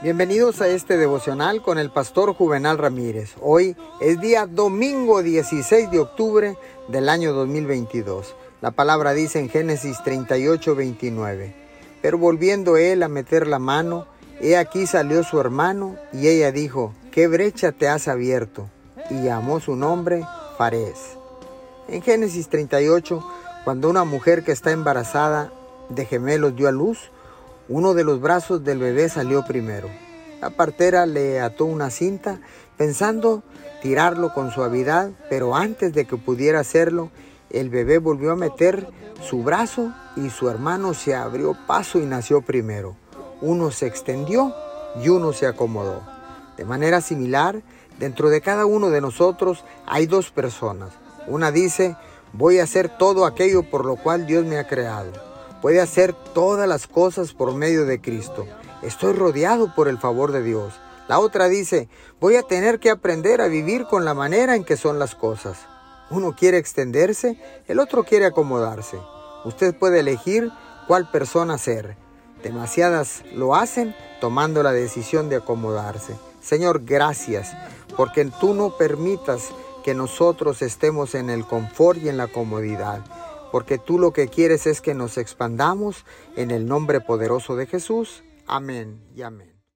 Bienvenidos a este devocional con el pastor Juvenal Ramírez. Hoy es día domingo 16 de octubre del año 2022. La palabra dice en Génesis 38, 29. Pero volviendo él a meter la mano, he aquí salió su hermano y ella dijo, ¿qué brecha te has abierto? Y llamó su nombre Farés. En Génesis 38, cuando una mujer que está embarazada de gemelos dio a luz, uno de los brazos del bebé salió primero. La partera le ató una cinta pensando tirarlo con suavidad, pero antes de que pudiera hacerlo, el bebé volvió a meter su brazo y su hermano se abrió paso y nació primero. Uno se extendió y uno se acomodó. De manera similar, dentro de cada uno de nosotros hay dos personas. Una dice, voy a hacer todo aquello por lo cual Dios me ha creado puede hacer todas las cosas por medio de Cristo. Estoy rodeado por el favor de Dios. La otra dice, voy a tener que aprender a vivir con la manera en que son las cosas. Uno quiere extenderse, el otro quiere acomodarse. Usted puede elegir cuál persona ser. Demasiadas lo hacen tomando la decisión de acomodarse. Señor, gracias, porque tú no permitas que nosotros estemos en el confort y en la comodidad porque tú lo que quieres es que nos expandamos en el nombre poderoso de Jesús. Amén y amén.